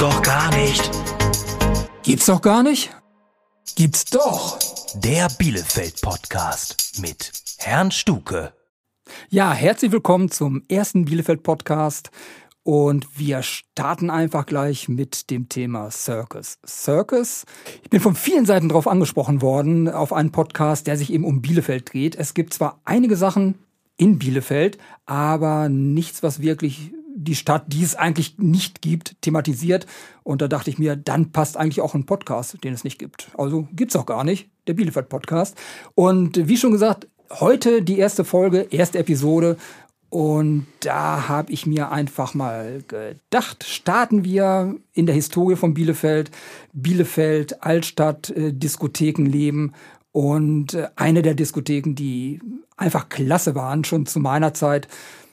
doch gar nicht. Gibt's doch gar nicht? Gibt's doch. Der Bielefeld-Podcast mit Herrn Stuke. Ja, herzlich willkommen zum ersten Bielefeld-Podcast. Und wir starten einfach gleich mit dem Thema Circus. Circus. Ich bin von vielen Seiten darauf angesprochen worden, auf einen Podcast, der sich eben um Bielefeld dreht. Es gibt zwar einige Sachen in Bielefeld, aber nichts, was wirklich die Stadt, die es eigentlich nicht gibt, thematisiert. Und da dachte ich mir, dann passt eigentlich auch ein Podcast, den es nicht gibt. Also gibt's auch gar nicht, der Bielefeld-Podcast. Und wie schon gesagt, heute die erste Folge, erste Episode. Und da habe ich mir einfach mal gedacht, starten wir in der Historie von Bielefeld. Bielefeld, Altstadt, äh, Diskothekenleben. Und äh, eine der Diskotheken, die einfach klasse waren, schon zu meiner Zeit,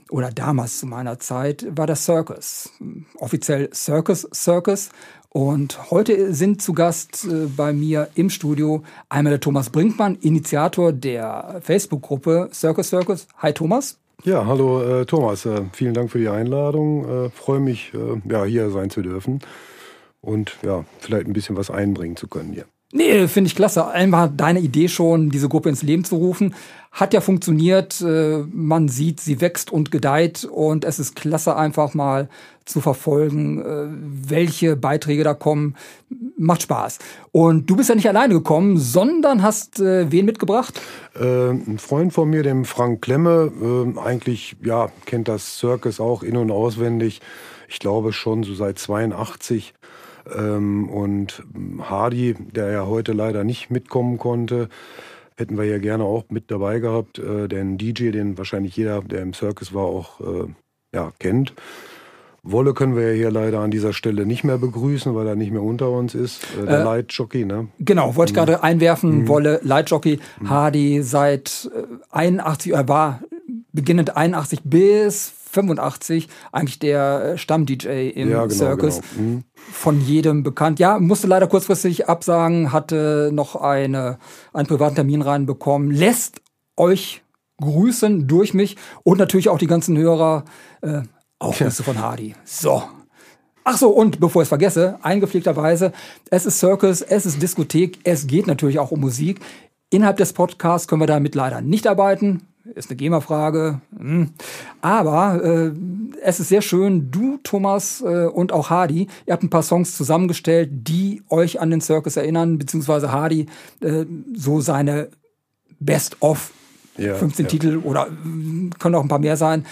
oder damals zu meiner Zeit, war das Circus. Offiziell Circus Circus. Und heute sind zu Gast äh, bei mir im Studio einmal der Thomas Brinkmann, Initiator der Facebook-Gruppe Circus Circus. Hi Thomas. Ja, hallo äh, Thomas. Äh, vielen Dank für die Einladung. Äh, Freue mich, äh, ja, hier sein zu dürfen und ja, vielleicht ein bisschen was einbringen zu können hier. Nee, finde ich klasse. Einfach deine Idee schon, diese Gruppe ins Leben zu rufen. Hat ja funktioniert. Äh, man sieht, sie wächst und gedeiht und es ist klasse, einfach mal zu verfolgen, äh, welche Beiträge da kommen. Macht Spaß. Und du bist ja nicht alleine gekommen, sondern hast äh, wen mitgebracht? Äh, ein Freund von mir, dem Frank Klemme, äh, eigentlich, ja, kennt das Circus auch in- und auswendig. Ich glaube schon so seit 82 ähm, und Hardy, der ja heute leider nicht mitkommen konnte, hätten wir ja gerne auch mit dabei gehabt. Äh, den DJ, den wahrscheinlich jeder, der im Circus war, auch äh, ja, kennt. Wolle können wir ja hier leider an dieser Stelle nicht mehr begrüßen, weil er nicht mehr unter uns ist. Äh, der äh, Leitjockey, ne? Genau, wollte ich mhm. gerade einwerfen. Mhm. Wolle, Leitjockey, mhm. Hardy seit 81, er war beginnend 81 bis 85 eigentlich der äh, Stamm-DJ im ja, genau, Circus. Genau. Mhm. Von jedem bekannt. Ja, musste leider kurzfristig absagen, hatte noch eine, einen privaten Termin reinbekommen. Lässt euch grüßen durch mich und natürlich auch die ganzen Hörer. Äh, auch Grüße von Hardy. So. Ach so, und bevor ich es vergesse, eingepflegterweise, es ist Circus, es ist Diskothek, es geht natürlich auch um Musik. Innerhalb des Podcasts können wir damit leider nicht arbeiten ist eine GEMA-Frage. Hm. Aber äh, es ist sehr schön, du, Thomas äh, und auch Hardy, ihr habt ein paar Songs zusammengestellt, die euch an den Circus erinnern, beziehungsweise Hardy äh, so seine Best-of ja, 15 ja. Titel oder äh, können auch ein paar mehr sein.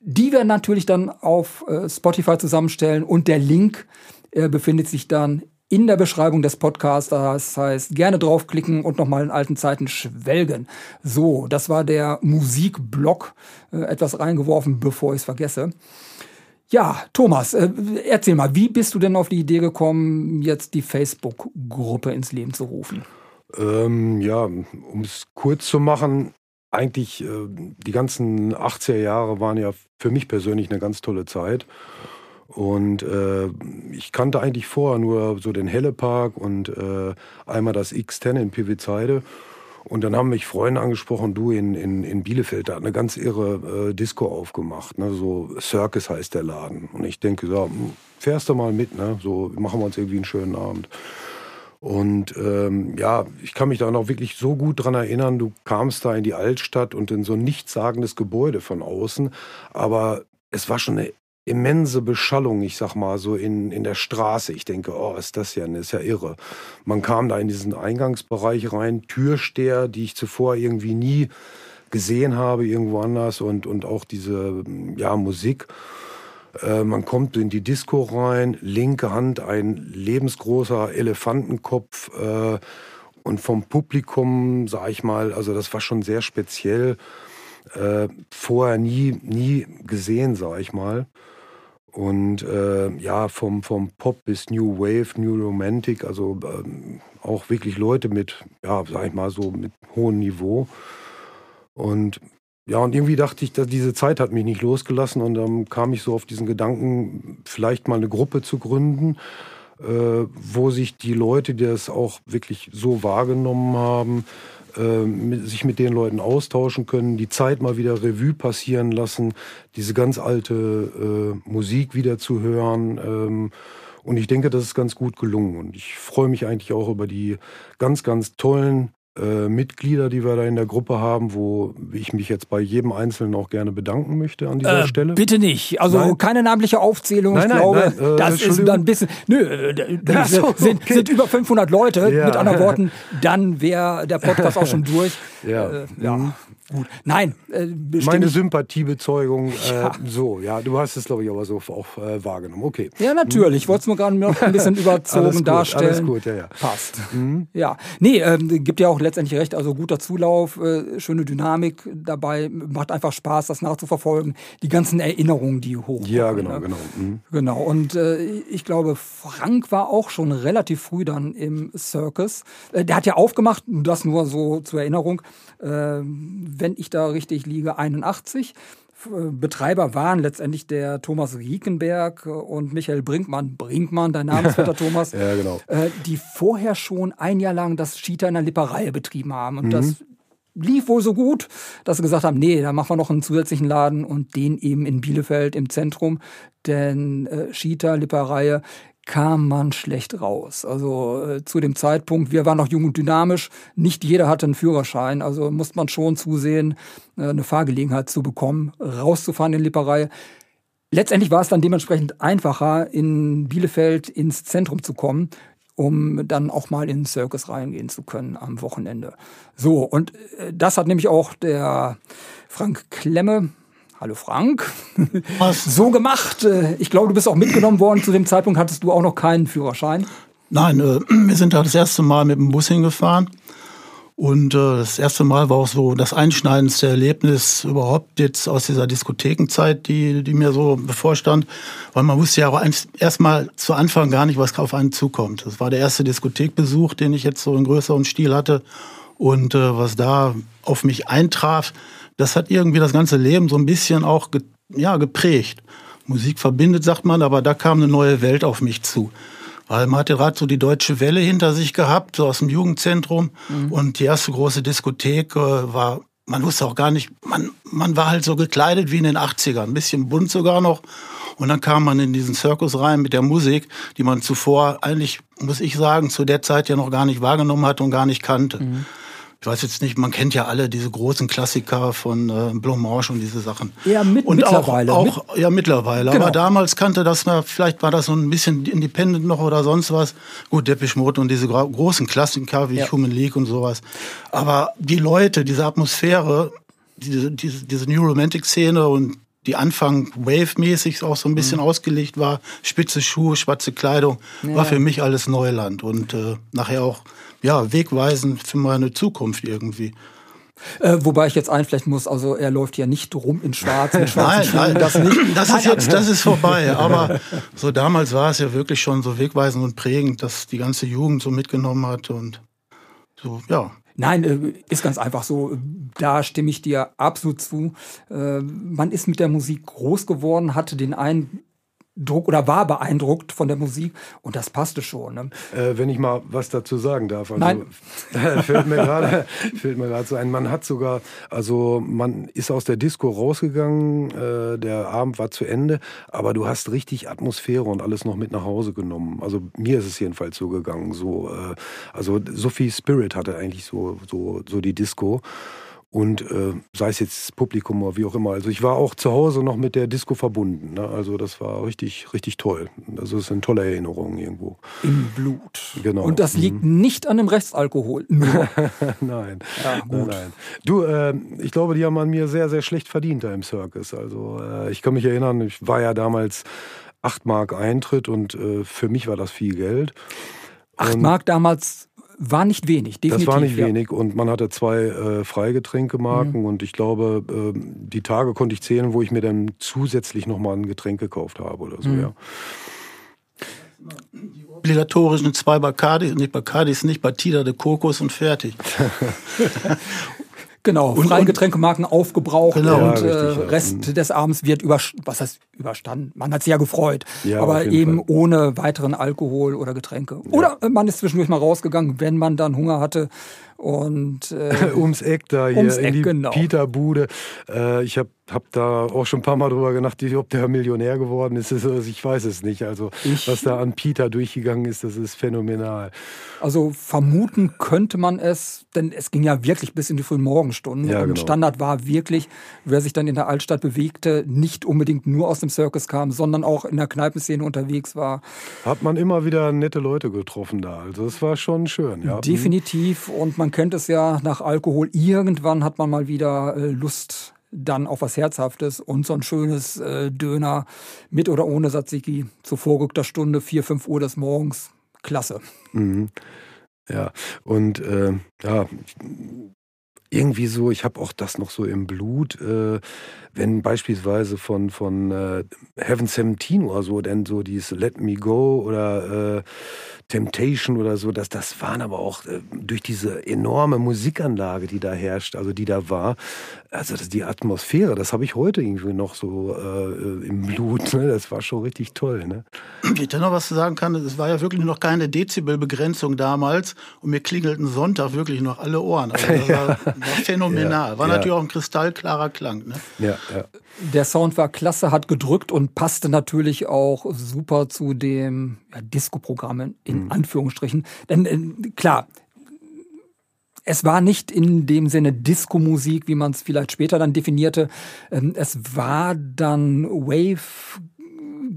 Die werden natürlich dann auf äh, Spotify zusammenstellen und der Link äh, befindet sich dann in der Beschreibung des Podcasts. Das heißt, gerne draufklicken und nochmal in alten Zeiten schwelgen. So, das war der Musikblock. Äh, etwas reingeworfen, bevor ich es vergesse. Ja, Thomas, äh, erzähl mal, wie bist du denn auf die Idee gekommen, jetzt die Facebook-Gruppe ins Leben zu rufen? Ähm, ja, um es kurz zu machen, eigentlich äh, die ganzen 80er Jahre waren ja für mich persönlich eine ganz tolle Zeit. Und äh, ich kannte eigentlich vorher nur so den Hellepark und äh, einmal das X10 in Pivizeide. Und dann haben mich Freunde angesprochen, du in, in, in Bielefeld, da hat eine ganz irre äh, Disco aufgemacht. Ne? So Circus heißt der Laden. Und ich denke, so, hm, fährst du mal mit, ne? so machen wir uns irgendwie einen schönen Abend. Und ähm, ja, ich kann mich da noch wirklich so gut dran erinnern, du kamst da in die Altstadt und in so ein nichtssagendes Gebäude von außen, aber es war schon eine immense Beschallung, ich sag mal, so in, in der Straße. Ich denke, oh, ist das ja, ist ja irre. Man kam da in diesen Eingangsbereich rein, Türsteher, die ich zuvor irgendwie nie gesehen habe, irgendwo anders und, und auch diese, ja, Musik. Äh, man kommt in die Disco rein, linke Hand ein lebensgroßer Elefantenkopf äh, und vom Publikum, sag ich mal, also das war schon sehr speziell. Äh, vorher nie, nie gesehen, sag ich mal. Und äh, ja, vom, vom Pop bis New Wave, New Romantic, also ähm, auch wirklich Leute mit, ja, sag ich mal so, mit hohem Niveau. Und ja, und irgendwie dachte ich, dass diese Zeit hat mich nicht losgelassen und dann kam ich so auf diesen Gedanken, vielleicht mal eine Gruppe zu gründen, wo sich die Leute, die das auch wirklich so wahrgenommen haben, äh, sich mit den Leuten austauschen können, die Zeit mal wieder Revue passieren lassen, diese ganz alte äh, Musik wieder zu hören ähm, Und ich denke, das ist ganz gut gelungen. Und ich freue mich eigentlich auch über die ganz, ganz tollen äh, Mitglieder, die wir da in der Gruppe haben, wo ich mich jetzt bei jedem Einzelnen auch gerne bedanken möchte an dieser äh, Stelle. Bitte nicht. Also nein. keine namentliche Aufzählung. Nein, ich nein, glaube, nein, äh, das ist dann ein bisschen. Nö, äh, das so, sind, okay. sind, über 500 Leute. Ja. Mit anderen Worten, dann wäre der Podcast auch schon durch. Ja. Äh, ja. Mhm. Gut. Nein, äh, meine Sympathiebezeugung, äh, ja. so, ja, du hast es, glaube ich, aber so auch äh, wahrgenommen. Okay. Ja, natürlich. Ich wollte es nur gerade noch ein bisschen überzogen alles gut, darstellen. Alles gut, ja, ja. Passt. Mhm. Ja. Nee, ähm, gibt ja auch letztendlich recht. Also guter Zulauf, äh, schöne Dynamik dabei. Macht einfach Spaß, das nachzuverfolgen. Die ganzen Erinnerungen, die hochkommen. Ja, genau, ne? genau. Mhm. Genau. Und äh, ich glaube, Frank war auch schon relativ früh dann im Circus. Äh, der hat ja aufgemacht, das nur so zur Erinnerung wenn ich da richtig liege, 81. Betreiber waren letztendlich der Thomas Riekenberg und Michael Brinkmann. Brinkmann, dein Namensvetter Thomas. ja, genau. Die vorher schon ein Jahr lang das Cheetah in der Lipperei betrieben haben. Und mhm. das lief wohl so gut, dass sie gesagt haben, nee, da machen wir noch einen zusätzlichen Laden und den eben in Bielefeld im Zentrum. Denn äh, Cheetah, Lipperei, kam man schlecht raus. Also äh, zu dem Zeitpunkt, wir waren noch jung und dynamisch, nicht jeder hatte einen Führerschein, also musste man schon zusehen, äh, eine Fahrgelegenheit zu bekommen, rauszufahren in Lipperei. Letztendlich war es dann dementsprechend einfacher, in Bielefeld ins Zentrum zu kommen, um dann auch mal in den Circus reingehen zu können am Wochenende. So, und äh, das hat nämlich auch der Frank Klemme, Hallo Frank. Was? So gemacht. Ich glaube, du bist auch mitgenommen worden. Zu dem Zeitpunkt hattest du auch noch keinen Führerschein. Nein, äh, wir sind da das erste Mal mit dem Bus hingefahren. Und äh, das erste Mal war auch so das einschneidendste Erlebnis überhaupt jetzt aus dieser Diskothekenzeit, die, die mir so bevorstand. Weil man wusste ja auch erstmal zu Anfang gar nicht, was auf einen zukommt. Das war der erste Diskothekbesuch, den ich jetzt so in größerem Stil hatte. Und äh, was da auf mich eintraf, das hat irgendwie das ganze Leben so ein bisschen auch ge ja, geprägt. Musik verbindet, sagt man, aber da kam eine neue Welt auf mich zu. Weil man hatte gerade so die deutsche Welle hinter sich gehabt, so aus dem Jugendzentrum. Mhm. Und die erste große Diskothek äh, war, man wusste auch gar nicht, man, man war halt so gekleidet wie in den 80ern, ein bisschen bunt sogar noch. Und dann kam man in diesen Zirkus rein mit der Musik, die man zuvor eigentlich, muss ich sagen, zu der Zeit ja noch gar nicht wahrgenommen hat und gar nicht kannte. Mhm ich weiß jetzt nicht, man kennt ja alle diese großen Klassiker von äh, Blanche und diese Sachen. Ja, mit, und mittlerweile. Auch, auch, ja, mittlerweile. Genau. Aber damals kannte das, na, vielleicht war das so ein bisschen Independent noch oder sonst was. Gut, Depeche Mode und diese großen Klassiker wie ja. Human League und sowas. Aber die Leute, diese Atmosphäre, diese, diese, diese New Romantic Szene und die Anfang Wave-mäßig auch so ein bisschen mhm. ausgelegt war, spitze Schuhe, schwarze Kleidung, ja. war für mich alles Neuland und äh, nachher auch ja, wegweisend für meine Zukunft irgendwie. Äh, wobei ich jetzt einflechten muss, also er läuft ja nicht rum in Schwarz schwarzen nein, nein, das nicht. Das ist jetzt, das ist vorbei. Aber so damals war es ja wirklich schon so wegweisend und prägend, dass die ganze Jugend so mitgenommen hat und so, ja. Nein, äh, ist ganz einfach so. Da stimme ich dir absolut zu. Äh, man ist mit der Musik groß geworden, hatte den einen Druck oder war beeindruckt von der Musik und das passte schon. Ne? Äh, wenn ich mal was dazu sagen darf. Also, Nein. fällt mir gerade fällt mir gerade so ein. Man hat sogar, also man ist aus der Disco rausgegangen, äh, der Abend war zu Ende, aber du hast richtig Atmosphäre und alles noch mit nach Hause genommen. Also mir ist es jedenfalls so gegangen. So, äh, also so viel Spirit hatte eigentlich so so so die Disco. Und äh, sei es jetzt Publikum oder wie auch immer. Also ich war auch zu Hause noch mit der Disco verbunden. Ne? Also das war richtig, richtig toll. Also es sind tolle Erinnerungen irgendwo. Im Blut. Genau. Und das liegt mhm. nicht an dem Restalkohol. nein. Ja, gut. Nein. Du, äh, ich glaube, die haben an mir sehr, sehr schlecht verdient da im Circus. Also äh, ich kann mich erinnern, ich war ja damals 8 Mark Eintritt und äh, für mich war das viel Geld. 8 Mark damals war nicht wenig, definitiv. Das war nicht ja. wenig und man hatte zwei äh, Freigetränkemarken mhm. und ich glaube, äh, die Tage konnte ich zählen, wo ich mir dann zusätzlich nochmal ein Getränk gekauft habe oder so, mhm. ja. Die obligatorischen zwei Bacardi, nicht Bacardis, nicht Batida de Kokos und fertig. Genau, und, freie Getränkemarken aufgebraucht genau. und ja, richtig, äh, Rest ja. des Abends wird über, was heißt überstanden? Man hat sich ja gefreut, ja, aber eben Fall. ohne weiteren Alkohol oder Getränke. Oder man ist zwischendurch mal rausgegangen, wenn man dann Hunger hatte und äh, ums Eck da hier ums in Eck, die genau. Peterbude. Äh, ich habe habe da auch schon ein paar Mal drüber gedacht, ob der Millionär geworden ist. Ich weiß es nicht. Also ich, was da an Peter durchgegangen ist, das ist phänomenal. Also vermuten könnte man es, denn es ging ja wirklich bis in die frühen Morgenstunden. Ja, und genau. Standard war wirklich, wer sich dann in der Altstadt bewegte, nicht unbedingt nur aus dem Circus kam, sondern auch in der Kneipenszene unterwegs war. Hat man immer wieder nette Leute getroffen da. Also es war schon schön. Ja. Definitiv. Und man kennt es ja nach Alkohol. Irgendwann hat man mal wieder äh, Lust dann auch was Herzhaftes und so ein schönes äh, Döner mit oder ohne Tzatziki zu vorrückter Stunde, 4, 5 Uhr des Morgens. Klasse. Mhm. Ja, und äh, ja, irgendwie so, ich habe auch das noch so im Blut, äh, wenn beispielsweise von, von äh, Heaven 17 oder so, denn so dieses Let Me Go oder äh, Temptation oder so, das, das waren aber auch äh, durch diese enorme Musikanlage, die da herrscht, also die da war, also das, die Atmosphäre, das habe ich heute irgendwie noch so äh, im Blut. Ne? Das war schon richtig toll. Ne? Wie ich da noch was sagen kann, es war ja wirklich noch keine Dezibelbegrenzung damals und mir klingelten Sonntag wirklich noch alle Ohren. Also das war, war phänomenal. War ja. natürlich auch ein kristallklarer Klang. Ne? Ja, ja. Der Sound war klasse, hat gedrückt und passte natürlich auch super zu dem ja, Disco-Programm in mhm. Anführungsstrichen. Denn äh, klar, es war nicht in dem Sinne Disco-Musik, wie man es vielleicht später dann definierte. Ähm, es war dann Wave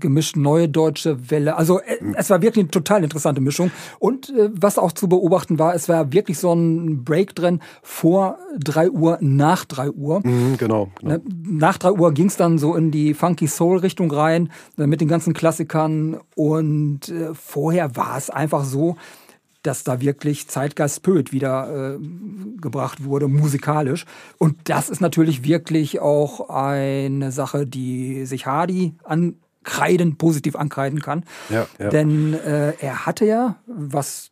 gemischt neue deutsche Welle. Also äh, es war wirklich eine total interessante Mischung. Und äh, was auch zu beobachten war, es war wirklich so ein Break drin vor drei Uhr, nach drei Uhr. Mhm, genau, genau. Ne, nach drei Uhr ging es dann so in die Funky Soul-Richtung rein, äh, mit den ganzen Klassikern. Und vorher war es einfach so, dass da wirklich Zeitgeist Pöt wieder äh, gebracht wurde, musikalisch. Und das ist natürlich wirklich auch eine Sache, die sich Hardy ankreiden, positiv ankreiden kann. Ja, ja. Denn äh, er hatte ja, was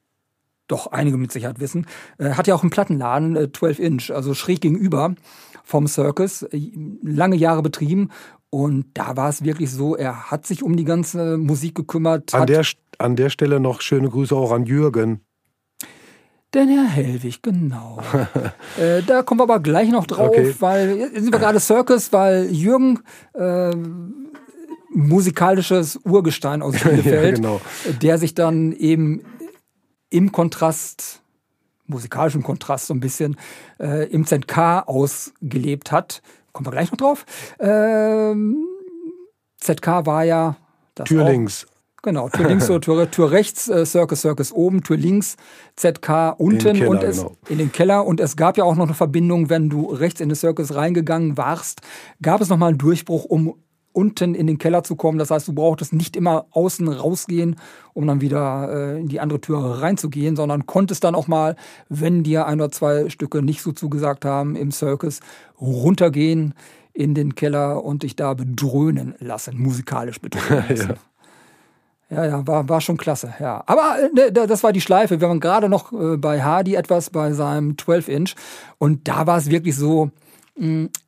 doch einige mit Sicherheit wissen, äh, hat ja auch einen Plattenladen, äh, 12 Inch, also schräg gegenüber vom Circus, äh, lange Jahre betrieben. Und da war es wirklich so, er hat sich um die ganze Musik gekümmert. An der an der Stelle noch schöne Grüße auch an Jürgen. Den Herr Hellwig, genau. äh, da kommen wir aber gleich noch drauf, okay. weil jetzt sind wir gerade Circus, weil Jürgen äh, musikalisches Urgestein aus Bielefeld, ja, genau. der sich dann eben im Kontrast, musikalischen Kontrast so ein bisschen, äh, im ZK ausgelebt hat. Kommen wir gleich noch drauf. Ähm, ZK war ja das Tür links. Genau, Tür links oder Tür, Tür rechts, äh, Circus Circus oben, Tür links, ZK unten Keller, und es genau. in den Keller. Und es gab ja auch noch eine Verbindung, wenn du rechts in den Circus reingegangen warst, gab es nochmal einen Durchbruch, um unten in den Keller zu kommen. Das heißt, du brauchtest nicht immer außen rausgehen, um dann wieder äh, in die andere Tür reinzugehen, sondern konntest dann auch mal, wenn dir ein oder zwei Stücke nicht so zugesagt haben im Circus, runtergehen in den Keller und dich da bedröhnen lassen, musikalisch bedröhnen lassen. ja. Ja, ja, war, war schon klasse, ja. Aber äh, ne, das war die Schleife. Wir waren gerade noch äh, bei Hardy etwas bei seinem 12-Inch und da war es wirklich so,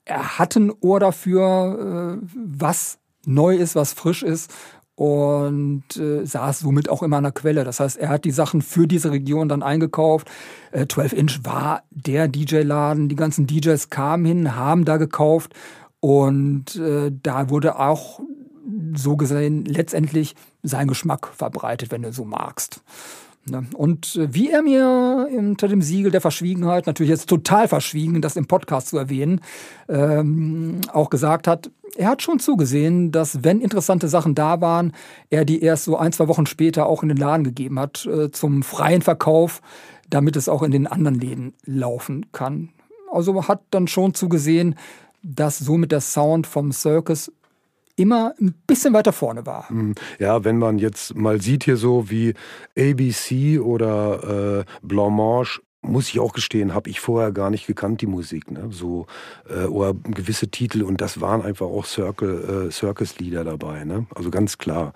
er hatte ein Ohr dafür, äh, was neu ist, was frisch ist und äh, saß somit auch immer an der Quelle. Das heißt, er hat die Sachen für diese Region dann eingekauft. Äh, 12 Inch war der DJ-Laden, die ganzen DJs kamen hin, haben da gekauft und äh, da wurde auch so gesehen letztendlich sein Geschmack verbreitet, wenn du so magst. Ne? Und äh, wie er mir unter dem Siegel der Verschwiegenheit, natürlich jetzt total verschwiegen, das im Podcast zu erwähnen, ähm, auch gesagt hat, er hat schon zugesehen, dass wenn interessante Sachen da waren, er die erst so ein, zwei Wochen später auch in den Laden gegeben hat, äh, zum freien Verkauf, damit es auch in den anderen Läden laufen kann. Also hat dann schon zugesehen, dass somit der Sound vom Circus immer ein bisschen weiter vorne war. Mhm. Ja, wenn man jetzt mal sieht hier so wie ABC oder äh, Blancmange, muss ich auch gestehen, habe ich vorher gar nicht gekannt, die Musik. Ne? So, äh, oder gewisse Titel und das waren einfach auch Circle, äh, Circus-Lieder dabei. Ne? Also ganz klar,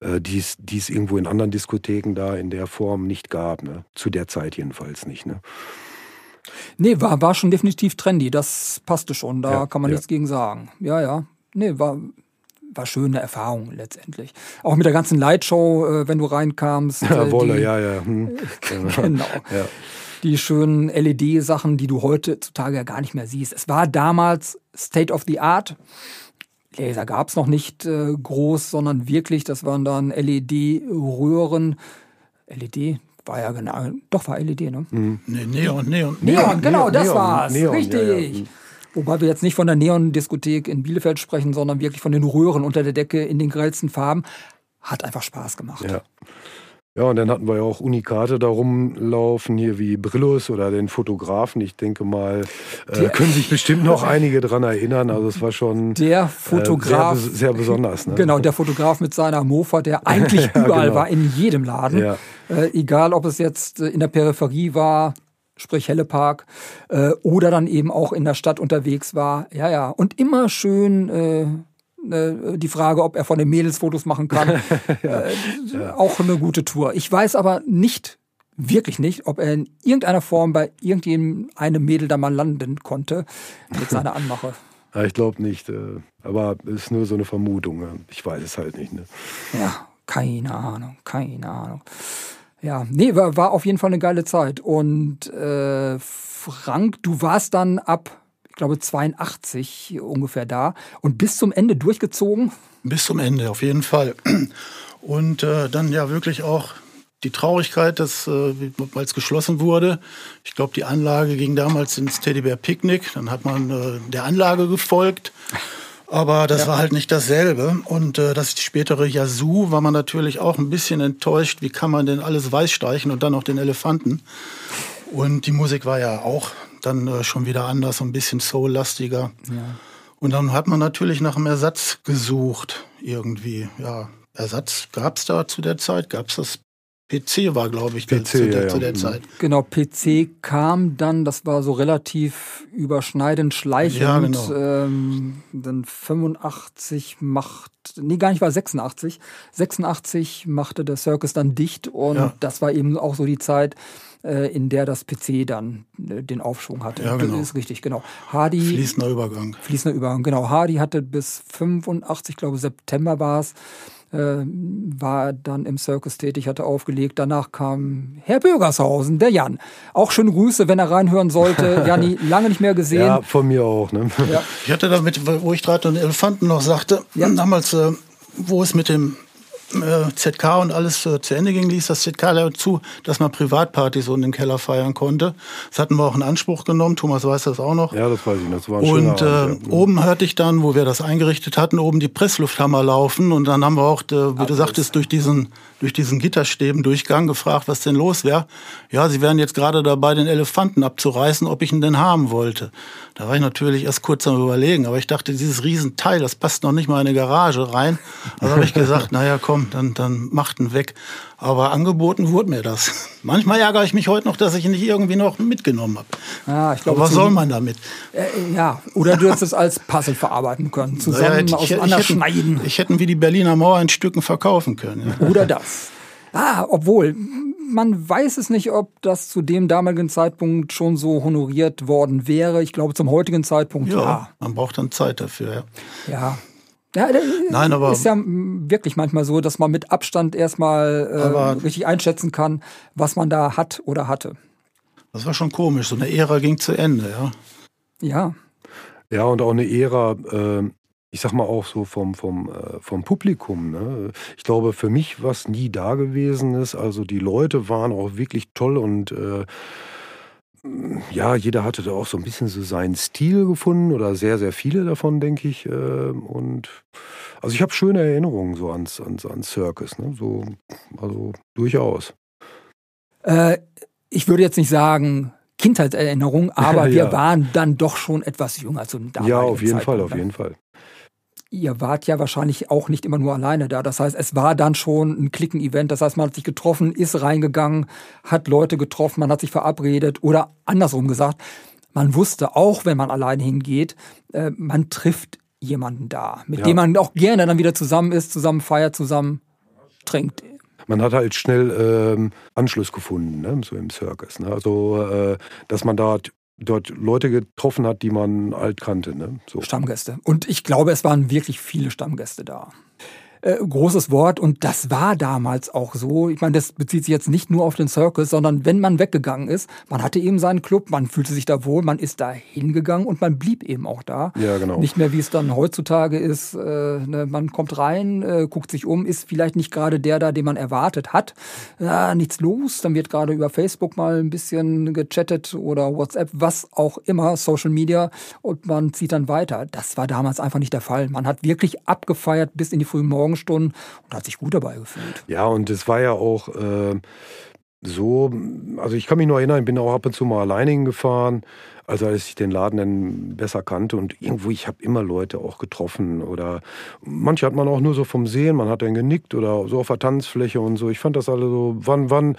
äh, die es irgendwo in anderen Diskotheken da in der Form nicht gab. Ne? Zu der Zeit jedenfalls nicht. Ne? Nee, war, war schon definitiv trendy. Das passte schon. Da ja, kann man ja. nichts gegen sagen. Ja, ja. Nee, war, war schöne Erfahrung letztendlich. Auch mit der ganzen Lightshow, äh, wenn du reinkamst. Ja, äh, Wolle, ja, ja. Hm. genau. Ja. die schönen LED-Sachen, die du heutzutage ja gar nicht mehr siehst. Es war damals State of the Art. Laser gab es noch nicht äh, groß, sondern wirklich, das waren dann LED-Röhren. LED war ja genau, doch war LED, ne? Mhm. Nee, Neon, Neon. Neon, genau, das Neon, war's. Neon, Richtig. Ja, ja. Wobei wir jetzt nicht von der Neon-Diskothek in Bielefeld sprechen, sondern wirklich von den Röhren unter der Decke in den grellsten Farben. Hat einfach Spaß gemacht. Ja. Ja, und dann hatten wir ja auch Unikate da rumlaufen, hier wie Brillus oder den Fotografen. Ich denke mal, äh, können sich bestimmt noch einige dran erinnern. Also es war schon der Fotograf, äh, sehr, sehr, besonders. Ne? Genau, der Fotograf mit seiner Mofa, der eigentlich ja, überall genau. war, in jedem Laden. Ja. Äh, egal, ob es jetzt äh, in der Peripherie war, sprich Hellepark, äh, oder dann eben auch in der Stadt unterwegs war. Ja, ja. Und immer schön äh, äh, die Frage, ob er von den Mädels Fotos machen kann. ja, äh, ja. Auch eine gute Tour. Ich weiß aber nicht, wirklich nicht, ob er in irgendeiner Form bei irgendeinem Mädel da mal landen konnte mit seiner Anmache. Ja, ich glaube nicht. Äh, aber es ist nur so eine Vermutung. Ich weiß es halt nicht. Ne? Ja, keine Ahnung, keine Ahnung. Ja, nee, war, war auf jeden Fall eine geile Zeit. Und äh, Frank, du warst dann ab ich glaube 82 ungefähr da und bis zum Ende durchgezogen? Bis zum Ende, auf jeden Fall. Und äh, dann ja wirklich auch die Traurigkeit, dass, äh, es geschlossen wurde. Ich glaube, die Anlage ging damals ins Teddybär Picknick. Dann hat man äh, der Anlage gefolgt. Aber das ja. war halt nicht dasselbe. Und äh, das spätere Yazoo war man natürlich auch ein bisschen enttäuscht. Wie kann man denn alles weiß streichen und dann noch den Elefanten? Und die Musik war ja auch dann äh, schon wieder anders, so ein bisschen soul-lastiger. Ja. Und dann hat man natürlich nach einem Ersatz gesucht, irgendwie. Ja, Ersatz gab es da zu der Zeit, gab es das PC war, glaube ich, PC, zu, der, ja, zu der. Zeit. Genau, PC kam dann, das war so relativ überschneidend, schleichend. Ja, genau. ähm, dann 85 macht, nee, gar nicht, war 86. 86 machte der Circus dann dicht und ja. das war eben auch so die Zeit, äh, in der das PC dann äh, den Aufschwung hatte. Ja, genau. Das ist richtig, genau. Hardy. Fließender Übergang. Fließender Übergang, genau. Hardy hatte bis 85, glaube September war es, war dann im Circus tätig, hatte aufgelegt. Danach kam Herr Bürgershausen, der Jan. Auch schöne Grüße, wenn er reinhören sollte. Janni, lange nicht mehr gesehen. Ja, von mir auch. Ne? Ja. Ich hatte damit, wo ich gerade den Elefanten noch sagte, ja. damals, äh, wo es mit dem ZK und alles äh, zu Ende ging, ließ das ZK dazu, dass man Privatpartys unten im Keller feiern konnte. Das hatten wir auch in Anspruch genommen. Thomas weiß das auch noch. Ja, das weiß ich. Das war ein Und äh, Abend, ja. oben hörte ich dann, wo wir das eingerichtet hatten, oben die Presslufthammer laufen. Und dann haben wir auch, äh, wie Ach, du sagtest, durch diesen, durch diesen Gitterstäben-Durchgang gefragt, was denn los wäre. Ja, sie wären jetzt gerade dabei, den Elefanten abzureißen, ob ich ihn denn haben wollte. Da war ich natürlich erst kurz am Überlegen. Aber ich dachte, dieses Riesenteil, das passt noch nicht mal in eine Garage rein. Also habe ich gesagt, naja, komm, dann, dann macht ihn weg. Aber angeboten wurde mir das. Manchmal ärgere ich mich heute noch, dass ich ihn nicht irgendwie noch mitgenommen habe. Ja, ich glaube, was soll man damit? Äh, ja, oder du hättest es als Puzzle verarbeiten können, zusammen naja, ich, auseinander ich, schneiden. Ich hätte wie die Berliner Mauer in Stücken verkaufen können. Ja. Oder das. Ah, obwohl, man weiß es nicht, ob das zu dem damaligen Zeitpunkt schon so honoriert worden wäre. Ich glaube, zum heutigen Zeitpunkt ja. ja. Man braucht dann Zeit dafür, ja. Ja, ja, Nein, aber ist ja wirklich manchmal so, dass man mit Abstand erstmal äh, richtig einschätzen kann, was man da hat oder hatte. Das war schon komisch. So eine Ära ging zu Ende, ja. Ja. Ja, und auch eine Ära, äh, ich sag mal auch so vom, vom, äh, vom Publikum. Ne? Ich glaube, für mich, was nie da gewesen ist, also die Leute waren auch wirklich toll und äh, ja, jeder hatte da auch so ein bisschen so seinen Stil gefunden oder sehr, sehr viele davon, denke ich. Ähm, und also ich habe schöne Erinnerungen so ans, ans, ans Circus, ne? so, also durchaus. Äh, ich würde jetzt nicht sagen Kindheitserinnerung, aber ja. wir waren dann doch schon etwas jünger zu damaligen Ja, auf jeden Zeitpunkt. Fall, auf jeden Fall ihr wart ja wahrscheinlich auch nicht immer nur alleine da. Das heißt, es war dann schon ein Klicken-Event. Das heißt, man hat sich getroffen, ist reingegangen, hat Leute getroffen, man hat sich verabredet oder andersrum gesagt, man wusste auch, wenn man alleine hingeht, äh, man trifft jemanden da, mit ja. dem man auch gerne dann wieder zusammen ist, zusammen feiert, zusammen trinkt. Man hat halt schnell ähm, Anschluss gefunden, ne, so im Circus. Ne? Also, äh, dass man da dort Leute getroffen hat, die man alt kannte. Ne? So. Stammgäste. Und ich glaube, es waren wirklich viele Stammgäste da. Äh, großes Wort und das war damals auch so. Ich meine, das bezieht sich jetzt nicht nur auf den Circus, sondern wenn man weggegangen ist, man hatte eben seinen Club, man fühlte sich da wohl, man ist da hingegangen und man blieb eben auch da. Ja, genau. Nicht mehr, wie es dann heutzutage ist. Äh, ne, man kommt rein, äh, guckt sich um, ist vielleicht nicht gerade der da, den man erwartet hat. Ja, nichts los, dann wird gerade über Facebook mal ein bisschen gechattet oder WhatsApp, was auch immer, Social Media und man zieht dann weiter. Das war damals einfach nicht der Fall. Man hat wirklich abgefeiert bis in die frühen Morgenstunden und hat sich gut dabei gefühlt. Ja, und es war ja auch äh, so, also ich kann mich nur erinnern, ich bin auch ab und zu mal alleine hingefahren, also als ich den Laden dann besser kannte und irgendwo, ich habe immer Leute auch getroffen oder manche hat man auch nur so vom Sehen, man hat dann genickt oder so auf der Tanzfläche und so. Ich fand das alle so, wann, wann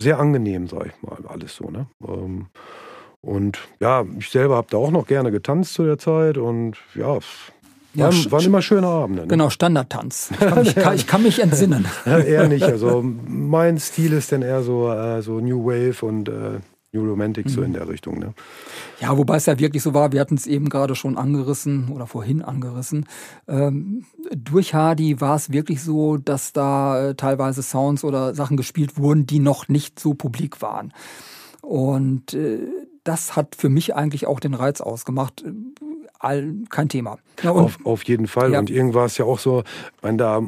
sehr angenehm, sag ich mal, alles so, ne? Ähm, und ja, ich selber habe da auch noch gerne getanzt zu der Zeit und ja, ja, waren, waren immer schöne Abende. Ne? Genau, Standardtanz. Ich kann, mich, kann, ich kann mich entsinnen. ja, eher nicht. Also mein Stil ist dann eher so, äh, so New Wave und äh, New Romantic, mhm. so in der Richtung. Ne? Ja, wobei es ja wirklich so war, wir hatten es eben gerade schon angerissen oder vorhin angerissen. Ähm, durch Hardy war es wirklich so, dass da äh, teilweise Sounds oder Sachen gespielt wurden, die noch nicht so publik waren. Und äh, das hat für mich eigentlich auch den Reiz ausgemacht. All, kein Thema. Ja, auf, auf, jeden Fall. Ja. Und irgendwann war es ja auch so, man da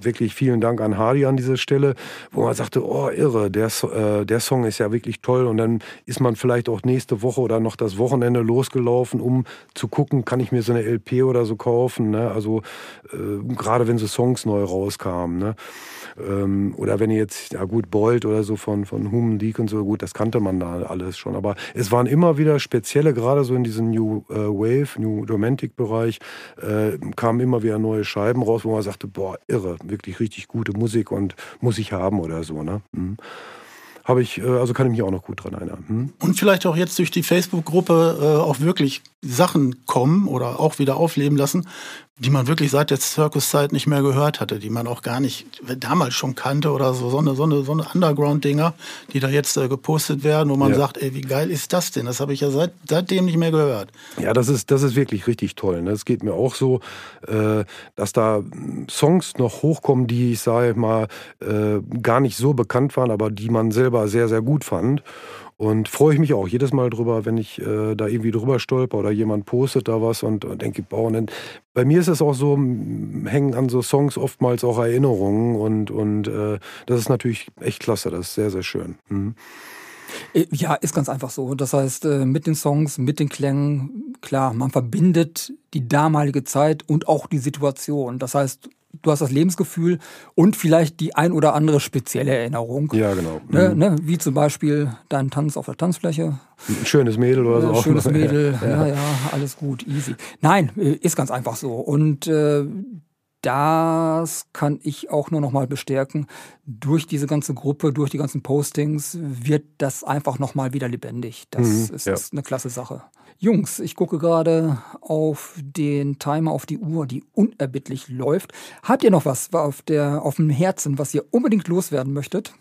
wirklich vielen Dank an Hardy an dieser Stelle, wo man sagte, oh irre, der, äh, der Song ist ja wirklich toll. Und dann ist man vielleicht auch nächste Woche oder noch das Wochenende losgelaufen, um zu gucken, kann ich mir so eine LP oder so kaufen. Ne? Also äh, gerade wenn so Songs neu rauskamen. Ne? Ähm, oder wenn ihr jetzt, ja gut, Bolt oder so von, von Human League und so, gut, das kannte man da alles schon. Aber es waren immer wieder spezielle, gerade so in diesem New äh, Wave, New Romantic Bereich, äh, kamen immer wieder neue Scheiben raus, wo man sagte, boah, irre, wirklich richtig gute Musik und muss ich haben oder so. Ne? Mhm habe ich, äh, also kann ich mich auch noch gut dran erinnern. Hm? Und vielleicht auch jetzt durch die Facebook-Gruppe äh, auch wirklich Sachen kommen oder auch wieder aufleben lassen, die man wirklich seit der Circus-Zeit nicht mehr gehört hatte, die man auch gar nicht damals schon kannte oder so, so eine, so eine, so eine Underground-Dinger, die da jetzt äh, gepostet werden, wo man ja. sagt, ey, wie geil ist das denn? Das habe ich ja seit, seitdem nicht mehr gehört. Ja, das ist, das ist wirklich richtig toll. Ne? Es geht mir auch so, äh, dass da Songs noch hochkommen, die ich sage mal äh, gar nicht so bekannt waren, aber die man selber sehr, sehr gut fand. Und freue ich mich auch jedes Mal drüber, wenn ich äh, da irgendwie drüber stolper oder jemand postet da was und, und denke, boah, und dann, bei mir ist es auch so, hängen an so Songs oftmals auch Erinnerungen und, und äh, das ist natürlich echt klasse, das ist sehr, sehr schön. Mhm. Äh, ja, ist ganz einfach so. Das heißt, äh, mit den Songs, mit den Klängen, klar, man verbindet die damalige Zeit und auch die Situation. Das heißt, du hast das Lebensgefühl und vielleicht die ein oder andere spezielle Erinnerung. Ja, genau. Ne, mhm. ne, wie zum Beispiel dein Tanz auf der Tanzfläche. Ein schönes Mädel oder so. Ein schönes Mädel, ja. ja, ja, alles gut, easy. Nein, äh, ist ganz einfach so. Und äh, das kann ich auch nur noch mal bestärken. Durch diese ganze Gruppe, durch die ganzen Postings wird das einfach noch mal wieder lebendig. Das mhm, ist, ja. ist eine klasse Sache. Jungs, ich gucke gerade auf den Timer, auf die Uhr, die unerbittlich läuft. Habt ihr noch was auf, der, auf dem Herzen, was ihr unbedingt loswerden möchtet?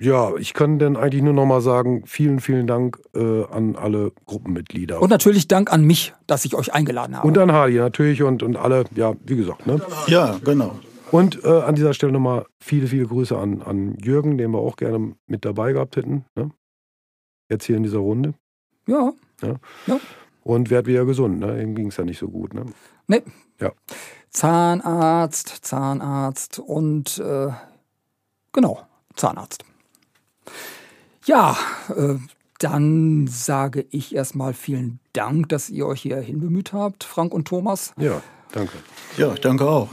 Ja, ich kann dann eigentlich nur noch mal sagen, vielen, vielen Dank äh, an alle Gruppenmitglieder. Und natürlich Dank an mich, dass ich euch eingeladen habe. Und an Hardy natürlich und, und alle, ja, wie gesagt. Ne? Ja, genau. Und äh, an dieser Stelle nochmal viele, viele Grüße an, an Jürgen, den wir auch gerne mit dabei gehabt hätten. Ne? Jetzt hier in dieser Runde. Ja. Ja. ja. Und werd wieder gesund, ne? Ihm ging es ja nicht so gut, ne? Nee. Ja. Zahnarzt, Zahnarzt und äh, genau, Zahnarzt. Ja, äh, dann sage ich erstmal vielen Dank, dass ihr euch hierhin bemüht habt, Frank und Thomas. Ja, danke. Ja, danke auch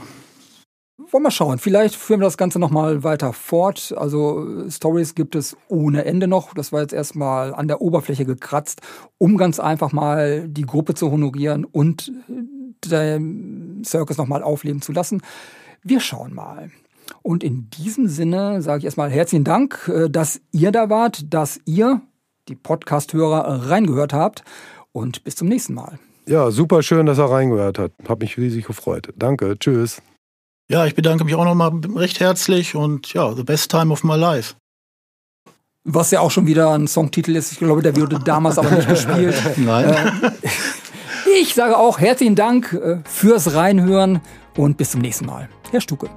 wollen wir schauen. Vielleicht führen wir das Ganze nochmal weiter fort. Also Stories gibt es ohne Ende noch. Das war jetzt erstmal an der Oberfläche gekratzt, um ganz einfach mal die Gruppe zu honorieren und den Circus nochmal aufleben zu lassen. Wir schauen mal. Und in diesem Sinne sage ich erstmal herzlichen Dank, äh, dass ihr da wart, dass ihr, die Podcast-Hörer, reingehört habt. Und bis zum nächsten Mal. Ja, super schön, dass er reingehört hat. Hab mich riesig gefreut. Danke. Tschüss. Ja, ich bedanke mich auch nochmal recht herzlich und ja, The Best Time of My Life. Was ja auch schon wieder ein Songtitel ist. Ich glaube, der wurde damals aber nicht gespielt. Nein. Äh, ich sage auch herzlichen Dank äh, fürs Reinhören und bis zum nächsten Mal. Herr Stuke.